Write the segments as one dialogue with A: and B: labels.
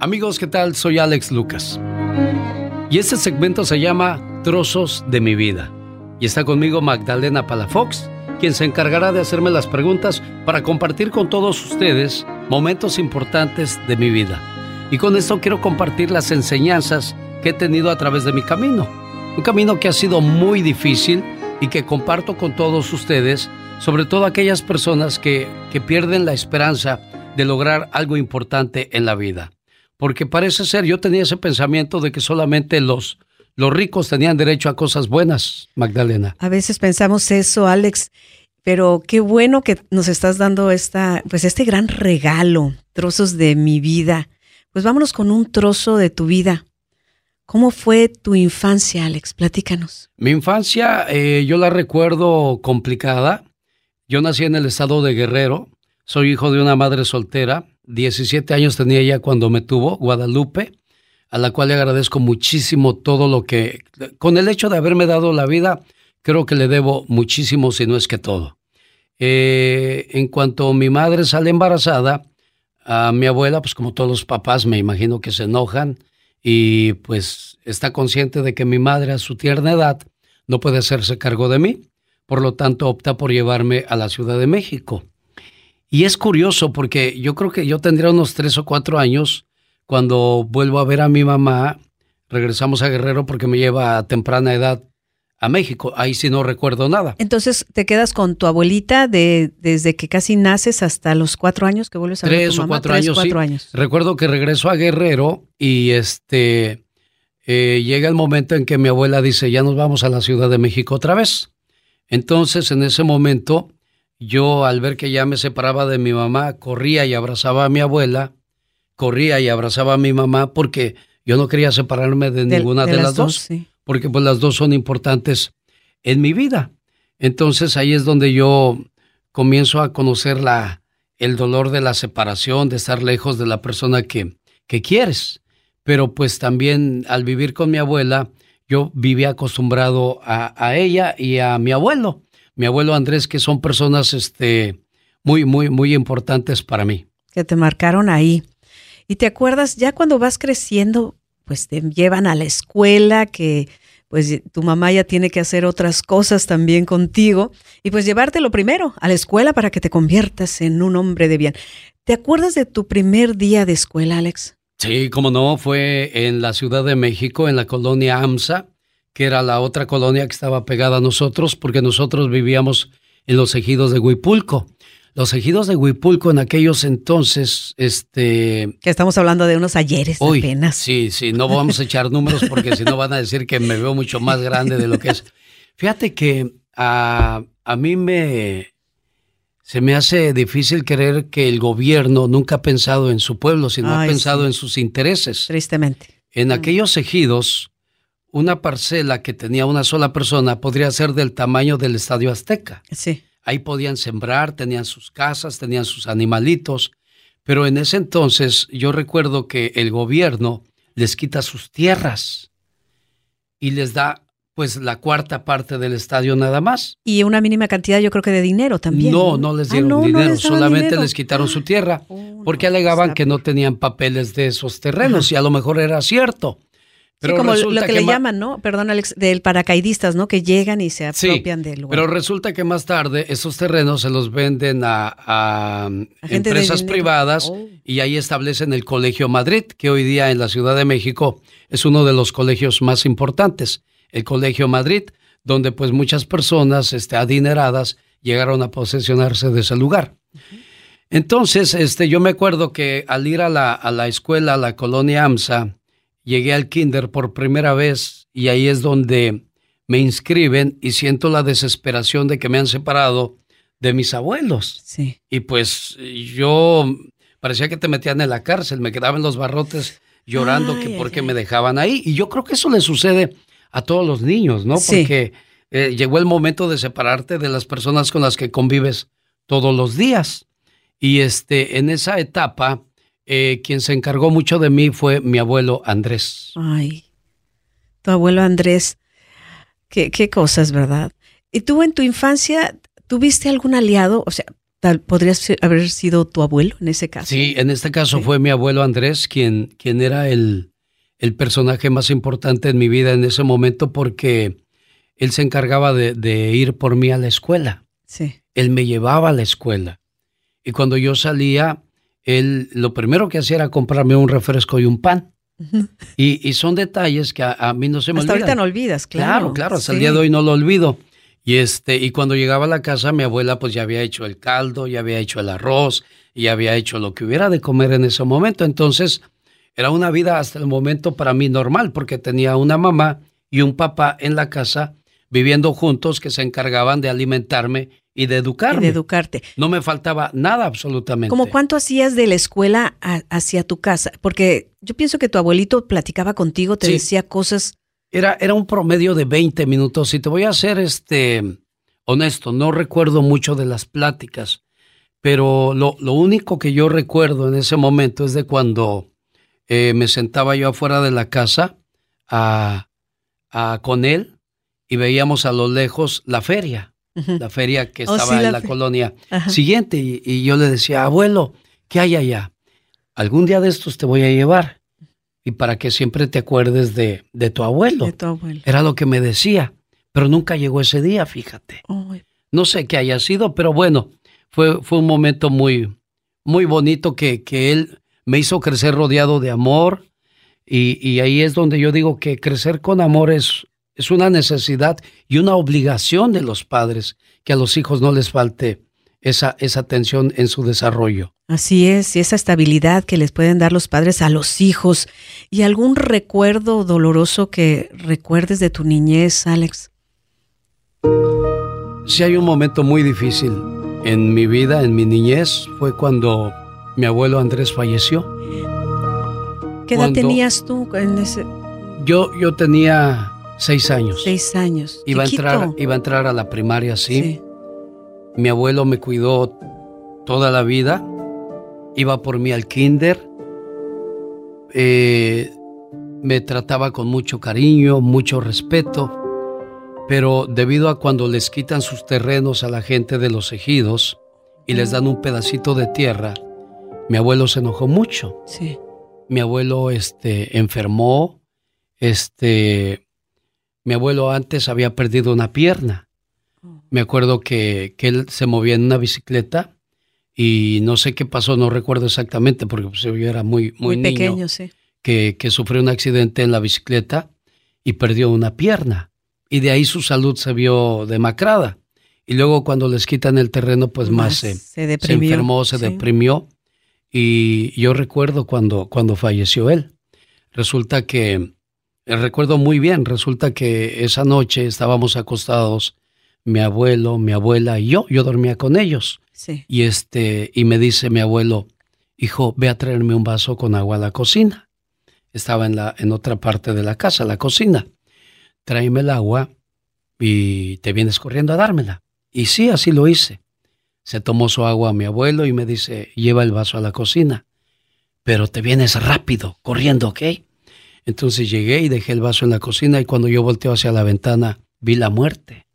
A: Amigos, ¿qué tal? Soy Alex Lucas. Y este segmento se llama Trozos de mi vida. Y está conmigo Magdalena Palafox, quien se encargará de hacerme las preguntas para compartir con todos ustedes momentos importantes de mi vida. Y con esto quiero compartir las enseñanzas que he tenido a través de mi camino. Un camino que ha sido muy difícil y que comparto con todos ustedes, sobre todo aquellas personas que, que pierden la esperanza de lograr algo importante en la vida porque parece ser, yo tenía ese pensamiento de que solamente los, los ricos tenían derecho a cosas buenas, Magdalena.
B: A veces pensamos eso, Alex, pero qué bueno que nos estás dando esta, pues este gran regalo, trozos de mi vida. Pues vámonos con un trozo de tu vida. ¿Cómo fue tu infancia, Alex? Platícanos.
A: Mi infancia, eh, yo la recuerdo complicada. Yo nací en el estado de Guerrero. Soy hijo de una madre soltera 17 años tenía ella cuando me tuvo, Guadalupe, a la cual le agradezco muchísimo todo lo que, con el hecho de haberme dado la vida, creo que le debo muchísimo, si no es que todo. Eh, en cuanto mi madre sale embarazada, a mi abuela, pues como todos los papás, me imagino que se enojan y pues está consciente de que mi madre a su tierna edad no puede hacerse cargo de mí, por lo tanto opta por llevarme a la Ciudad de México. Y es curioso porque yo creo que yo tendría unos tres o cuatro años cuando vuelvo a ver a mi mamá. Regresamos a Guerrero porque me lleva a temprana edad a México. Ahí sí no recuerdo nada.
B: Entonces te quedas con tu abuelita de, desde que casi naces hasta los cuatro años que vuelves a ver a tu
A: mamá. o cuatro años. Cuatro años. Recuerdo que regreso a Guerrero y este eh, llega el momento en que mi abuela dice ya nos vamos a la Ciudad de México otra vez. Entonces en ese momento yo al ver que ya me separaba de mi mamá, corría y abrazaba a mi abuela, corría y abrazaba a mi mamá porque yo no quería separarme de, ninguna de, las, dos, porque pues las dos son importantes en mi vida. Entonces ahí es donde yo comienzo a conocer la, el dolor de la separación, de estar lejos de la persona que, que quieres. Pero pues también al vivir con mi abuela, yo vivía acostumbrado a, a ella y a mi abuelo mi abuelo Andrés, que son personas este, muy, muy, muy importantes para mí.
B: Que te marcaron ahí. Y te acuerdas, ya cuando vas creciendo, pues te llevan a la escuela, que pues tu mamá ya tiene que hacer otras cosas también contigo, y pues llevártelo primero a la escuela para que te conviertas en un hombre de bien. ¿Te acuerdas de tu primer día de escuela, Alex?
A: Sí, como no, fue en la Ciudad de México, en la colonia AMSA que era la otra colonia que estaba pegada a nosotros, porque nosotros vivíamos en los ejidos de Huipulco. Los ejidos de Huipulco en aquellos entonces, este...
B: Que estamos hablando de unos ayeres apenas.
A: Sí, sí, no vamos a echar números porque si no van a decir que me veo mucho más grande de lo que es. Fíjate que a, a mí me... Se me hace difícil creer que el gobierno nunca ha pensado en su pueblo, sino ha pensado en sus intereses.
B: Tristemente.
A: En aquellos ejidos, una parcela que tenía una sola persona podría ser del tamaño del Estadio Azteca.
B: Sí.
A: Ahí podían sembrar, tenían sus casas, tenían sus animalitos, pero en ese entonces yo recuerdo que el gobierno les quita sus tierras y les da pues la cuarta parte del estadio nada más.
B: Y una mínima cantidad yo creo que de dinero también.
A: No, no, les ah, dieron dinero, solamente les quitaron su tierra oh, porque alegaban que no tenían papeles de esos terrenos y a lo mejor era cierto.
B: Pero como lo que, le llaman, ¿no? Perdón, Alex, del paracaidistas, ¿no? Que llegan y se apropian del lugar.
A: Pero resulta que más tarde esos terrenos se los venden a, empresas privadas oh. y ahí establecen el Colegio Madrid, que hoy día en la Ciudad de México es uno de los colegios más importantes. El Colegio Madrid, donde pues muchas personas este, adineradas llegaron a posesionarse de ese lugar. Entonces, este, yo me acuerdo que al ir a la, a la escuela, a la colonia AMSA, llegué al kinder por primera vez y ahí es donde me inscriben y siento la desesperación de que me han separado de mis abuelos.
B: Sí.
A: Y pues yo parecía que te metían en la cárcel, me quedaba en los barrotes llorando que por qué me dejaban ahí. Y yo creo que eso le sucede a todos los niños, ¿no? Porque eh, llegó el momento de separarte de las personas con las que convives todos los días. Y este, en esa etapa, eh, quien se encargó mucho de mí fue mi abuelo Andrés.
B: Ay, tu abuelo Andrés, qué, qué cosas, ¿verdad? ¿Y tú en tu infancia tuviste algún aliado? O sea, Tal, ¿Podrías haber sido tu abuelo en ese caso?
A: Sí, en este caso fue mi abuelo Andrés quien, quien era el, el, personaje más importante en mi vida en ese momento porque él se encargaba de, de ir por mí a la escuela.
B: Sí.
A: Él me llevaba a la escuela. Y cuando yo salía, él lo primero que hacía era comprarme un refresco y un pan. y, y, son detalles que a, mí no se me
B: Hasta
A: ahorita
B: no olvidas, claro.
A: Claro, claro, hasta el día de hoy no lo olvido. Y este, y cuando llegaba a la casa, mi abuela pues ya había hecho el caldo, ya había hecho el arroz, y ya había hecho lo que hubiera de comer en ese momento. Entonces, era una vida hasta el momento para mí normal, porque tenía una mamá y un papá en la casa viviendo juntos que se encargaban de alimentarme y de educarme.
B: de educarte.
A: No me faltaba nada absolutamente.
B: ¿Cómo cuánto hacías de la escuela hacia tu casa? Porque yo pienso que tu abuelito platicaba contigo, te decía cosas.
A: Era, era un promedio de 20 minutos. Y te voy a ser este, honesto, no recuerdo mucho de las pláticas, pero lo, lo único que yo recuerdo en ese momento es de cuando eh, me sentaba yo afuera de la casa a, a, con él y veíamos a lo lejos la feria la feria que oh, estaba en la, colonia siguiente. Y, yo le decía, abuelo, ¿qué hay allá? Algún día de estos te voy a llevar. Y para que siempre te acuerdes de, de, tu, abuelo.
B: de tu abuelo.
A: Era lo que me decía. Pero nunca llegó ese día, fíjate. No sé qué haya sido, pero bueno, fue, fue un momento muy, muy bonito que, que él me hizo crecer rodeado de amor. Y, y ahí es donde yo digo que crecer con amor es, es una necesidad y una obligación de los padres que a los hijos no les falte esa, esa atención en su desarrollo.
B: Así es, y esa estabilidad que les pueden dar los padres a los hijos. ¿Y algún recuerdo doloroso que recuerdes de tu niñez, Alex?
A: Sí hay un momento muy difícil en mi vida, en mi niñez, fue cuando mi abuelo Andrés falleció.
B: ¿Qué edad tenías tú en ese?
A: Yo, yo tenía Seis años.
B: Seis años.
A: Iba a, entrar, iba a entrar a la primaria, sí. Mi abuelo me cuidó toda la vida. Iba por mí al kinder. Eh, me trataba con mucho cariño, mucho respeto. Pero debido a cuando les quitan sus terrenos a la gente de los ejidos y les dan un pedacito de tierra, mi abuelo se enojó mucho.
B: Sí.
A: Mi abuelo este, enfermó, este, mi abuelo antes había perdido una pierna. Oh. Me acuerdo que, él se movía en una bicicleta y no sé qué pasó, no recuerdo exactamente porque pues, yo era muy, muy,
B: muy pequeño, sí.
A: que, que sufrió un accidente en la bicicleta y perdió una pierna. Y de ahí su salud se vio demacrada. Y luego cuando les quitan el terreno, pues más, se, se, enfermó, se deprimió. Y yo recuerdo cuando, cuando falleció él. Resulta que recuerdo muy bien, resulta que esa noche estábamos acostados, mi abuelo, mi abuela y yo, yo dormía con ellos.
B: Sí.
A: Y este, y me dice mi abuelo, hijo, ve a traerme un vaso con agua a la cocina. Estaba en la, en otra parte de la casa, la cocina. Tráeme el agua y te vienes corriendo a dármela. Y sí, así lo hice. Se tomó su agua a mi abuelo y me dice, lleva el vaso a la cocina. Pero te vienes rápido, corriendo, ¿ok? Entonces llegué y dejé el vaso en la cocina y cuando yo volteo hacia la ventana vi la muerte.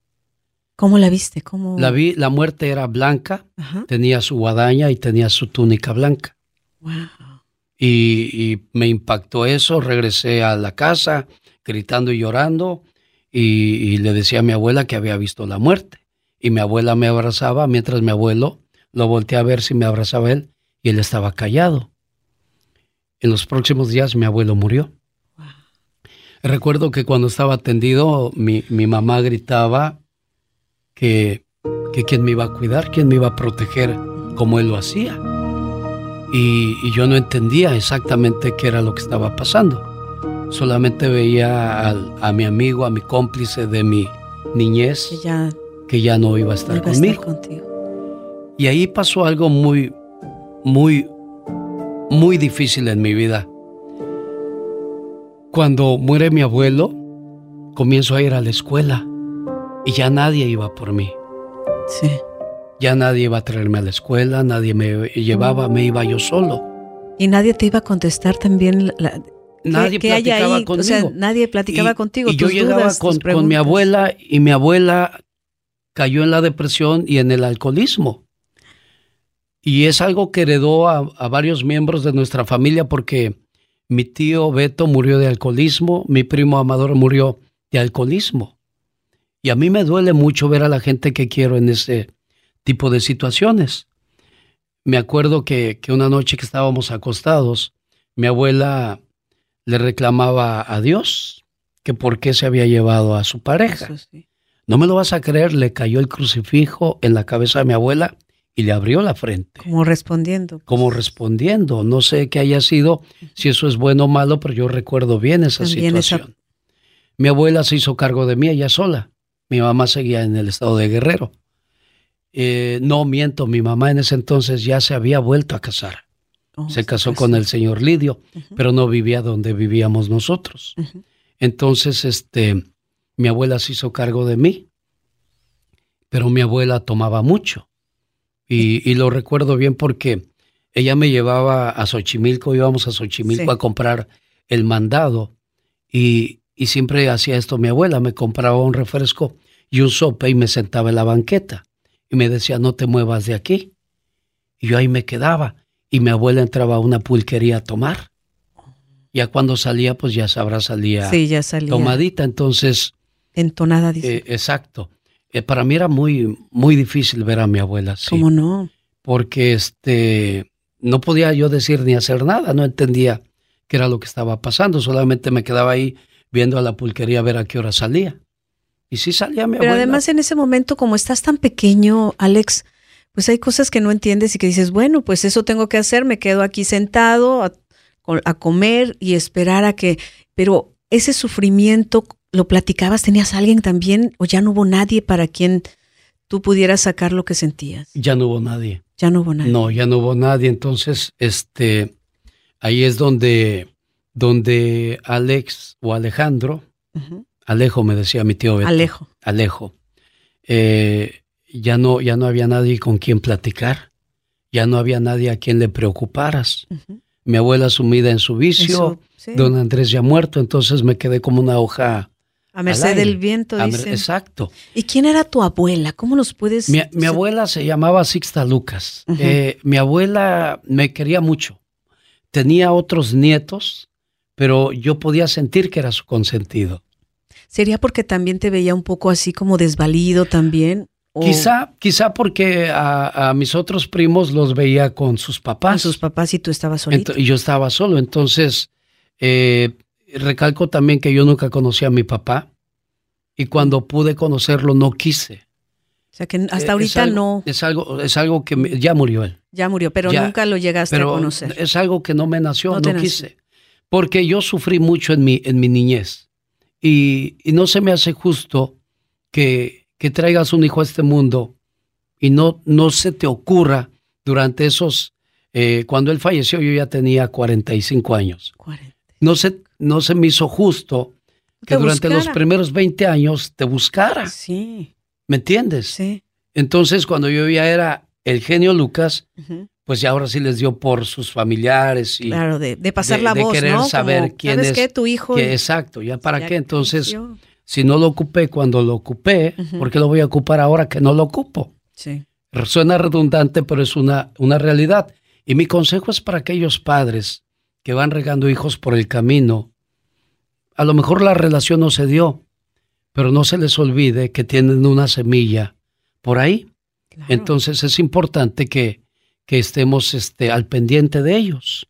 B: ¿Cómo la viste? ¿Cómo?
A: La vi, la muerte era blanca, tenía su guadaña y tenía su túnica blanca.
B: Wow.
A: Y, me impactó eso, regresé a la casa gritando y llorando y, le decía a mi abuela que había visto la muerte. Y mi abuela me abrazaba mientras mi abuelo lo volteé a ver si me abrazaba él y él estaba callado. En los próximos días mi abuelo murió. Recuerdo que cuando estaba atendido, mi, mamá gritaba que, que quién me iba a cuidar, quién me iba a proteger como él lo hacía. Y, yo no entendía exactamente qué era lo que estaba pasando. Solamente veía a, mi amigo, a mi cómplice de mi niñez,
B: que ya,
A: que ya no iba a estar conmigo.
B: contigo.
A: Y ahí pasó algo muy, muy, muy difícil en mi vida. Cuando muere mi abuelo, comienzo a ir a la escuela y ya nadie iba por mí.
B: Sí.
A: Ya nadie iba a traerme a la escuela, nadie me llevaba, me iba yo solo.
B: ¿Y nadie te iba a contestar también?
A: nadie platicaba conmigo. O sea,
B: nadie platicaba contigo.
A: Y yo llegaba con, con mi abuela y mi abuela cayó en la depresión y en el alcoholismo. Y es algo que heredó a, a varios miembros de nuestra familia porque mi tío Beto murió de alcoholismo, mi primo Amador murió de alcoholismo. Y a mí me duele mucho ver a la gente que quiero en ese tipo de situaciones. Me acuerdo que, una noche que estábamos acostados, mi abuela le reclamaba a Dios que por qué se había llevado a su pareja. No me lo vas a creer, le cayó el crucifijo en la cabeza de mi abuela y le abrió la frente.
B: Como respondiendo.
A: Como respondiendo. No sé qué haya sido, si eso es bueno o malo, pero yo recuerdo bien esa situación. Mi abuela se hizo cargo de mí ella sola. Mi mamá seguía en el estado de Guerrero. Eh, no miento, mi mamá en ese entonces ya se había vuelto a casar. Oh, se casó con el señor Lidio, pero no vivía donde vivíamos nosotros. Entonces, este, mi abuela se hizo cargo de mí, pero mi abuela tomaba mucho. Y, lo recuerdo bien porque ella me llevaba a Xochimilco, íbamos a Xochimilco a comprar el mandado y, y siempre hacía esto mi abuela, me compraba un refresco y un sope y me sentaba en la banqueta y me decía, no te muevas de aquí. Y yo ahí me quedaba y mi abuela entraba a una pulquería a tomar. Ya cuando salía, pues ya sabrá, salía,
B: sí, ya salía
A: tomadita, entonces...
B: Entonada, dice.
A: Eh, exacto. Eh, para mí era muy, muy difícil ver a mi abuela así.
B: ¿Cómo no?
A: Porque este, no podía yo decir ni hacer nada, no entendía qué era lo que estaba pasando, solamente me quedaba ahí viendo a la pulquería a ver a qué hora salía. Y sí salía mi
B: Pero además en ese momento, como estás tan pequeño, Alex, pues hay cosas que no entiendes y que dices, bueno, pues eso tengo que hacer, me quedo aquí sentado a, a comer y esperar a que... Pero ese sufrimiento, ¿lo platicabas? ¿Tenías alguien también o ya no hubo nadie para quien tú pudieras sacar lo que sentías?
A: Ya no hubo nadie.
B: Ya no hubo nadie.
A: No, ya no hubo nadie. Entonces, este, ahí es donde, donde Alex o Alejandro, Alejo, me decía mi tío Beto.
B: Alejo.
A: Alejo. Eh, ya, no, ya no había nadie con quien platicar. Ya no había nadie a quien le preocuparas. Mi abuela sumida en su vicio, don Andrés ya muerto, entonces me quedé como una hoja.
B: A merced del viento, dice.
A: Exacto.
B: ¿Y quién era tu abuela? ¿Cómo nos puedes...?
A: Mi, mi abuela se llamaba Sixta Lucas. Eh, mi abuela me quería mucho. Tenía otros nietos, pero yo podía sentir que era su consentido.
B: ¿Sería porque también te veía un poco así como desvalido también?
A: Quizá, quizá porque a, mis otros primos los veía con sus papás. Con
B: sus papás y tú estabas solito.
A: y yo estaba solo. Entonces, eh, recalco también que yo nunca conocí a mi papá y cuando pude conocerlo no quise.
B: O sea que hasta eh, ahorita no.
A: Es algo, es algo que ya murió él.
B: Ya murió, pero nunca lo llegaste a conocer.
A: Es algo que no me nació, no, quise. Porque yo sufrí mucho en mi, en mi niñez. Y, no se me hace justo que, que, traigas un hijo a este mundo y no, no se te ocurra durante esos, eh, cuando él falleció yo ya tenía 45 años. No, se, no se me hizo justo que durante los primeros 20 años te buscara.
B: Sí.
A: ¿Me entiendes?
B: Sí.
A: Entonces cuando yo ya era el genio Lucas, pues ya ahora sí les dio por sus familiares y
B: claro de, pasar la voz
A: de querer saber quién es
B: qué? tu hijo
A: exacto ya para qué entonces si no lo ocupé cuando lo ocupé ¿por qué lo voy a ocupar ahora que no lo ocupo
B: sí.
A: Suena redundante pero es una una realidad. Y mi consejo es para aquellos padres que van regando hijos por el camino. A lo mejor la relación no se dio pero no se les olvide que tienen una semilla por ahí. Entonces es importante que que estemos este, al pendiente de ellos.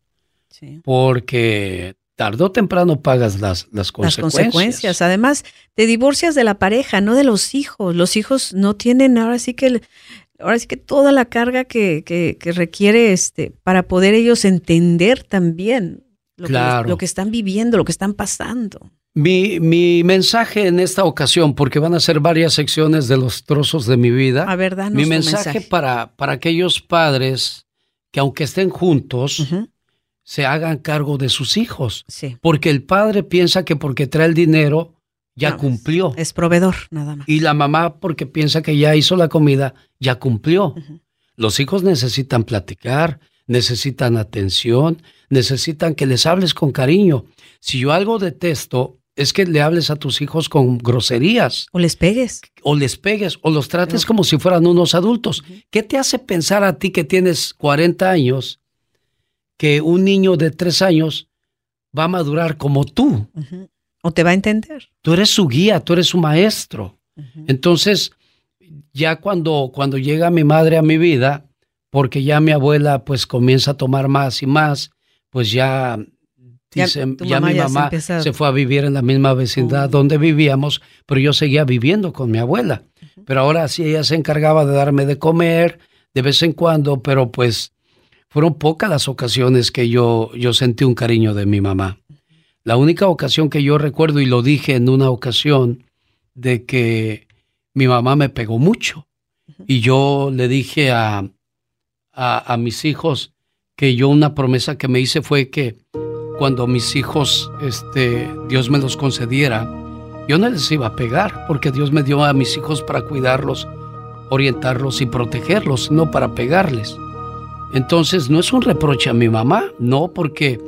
A: Porque tarde o temprano pagas las, las consecuencias.
B: Las consecuencias. Además, te divorcias de la pareja, no de los hijos. Los hijos no tienen ahora sí que ahora sí que toda la carga que, que, requiere este para poder ellos entender también lo, que, lo que están viviendo, lo que están pasando.
A: Mi, mi, mensaje en esta ocasión, porque van a ser varias secciones de los trozos de mi vida.
B: A ver,
A: mi mensaje, Para, para aquellos padres que aunque estén juntos, se hagan cargo de sus hijos.
B: Sí.
A: Porque el padre piensa que porque trae el dinero ya cumplió.
B: Es, proveedor, nada más.
A: Y la mamá porque piensa que ya hizo la comida, ya cumplió. Los hijos necesitan platicar, necesitan atención, necesitan que les hables con cariño. Si yo algo detesto, es que le hables a tus hijos con groserías.
B: O les pegues.
A: O les pegues, o los trates como si fueran unos adultos. ¿Qué te hace pensar a ti que tienes 40 años que un niño de 3 años va a madurar como tú?
B: O te va a entender.
A: Tú eres su guía, tú eres su maestro. Entonces, ya cuando, cuando llega mi madre a mi vida, porque ya mi abuela pues comienza a tomar más y más, pues ya ya, mi mamá se, fue a vivir en la misma vecindad donde vivíamos, pero yo seguía viviendo con mi abuela. Pero ahora sí ella se encargaba de darme de comer de vez en cuando, pero pues fueron pocas las ocasiones que yo, yo sentí un cariño de mi mamá. La única ocasión que yo recuerdo, y lo dije en una ocasión, de que mi mamá me pegó mucho. Y yo le dije a, a, a mis hijos que yo una promesa que me hice fue que cuando mis hijos, este, Dios me los concediera, yo no les iba a pegar, porque Dios me dio a mis hijos para cuidarlos, orientarlos y protegerlos, no para pegarles. Entonces, no es un reproche a mi mamá, no, porque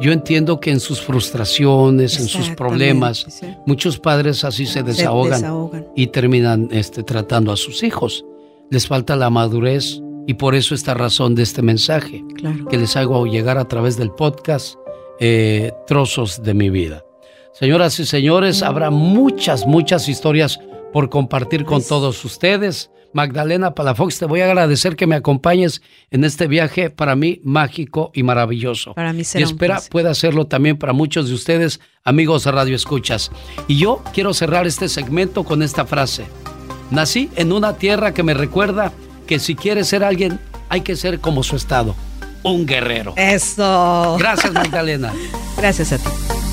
A: yo entiendo que en sus frustraciones, en sus problemas, muchos padres así se desahogan, y terminan este, tratando a sus hijos. Les falta la madurez y por eso esta razón de este mensaje que les hago llegar a través del podcast eh, trozos de mi vida. Señoras y señores, habrá muchas, muchas historias por compartir con todos ustedes. Magdalena Palafox, te voy a agradecer que me acompañes en este viaje para mí mágico y maravilloso.
B: Para mí será
A: Y espera pueda hacerlo también para muchos de ustedes, amigos de Radio Escuchas. Y yo quiero cerrar este segmento con esta frase. Nací en una tierra que me recuerda que si quieres ser alguien, hay que ser como su estado un guerrero.
B: Eso.
A: Gracias, Magdalena.
B: Gracias a ti.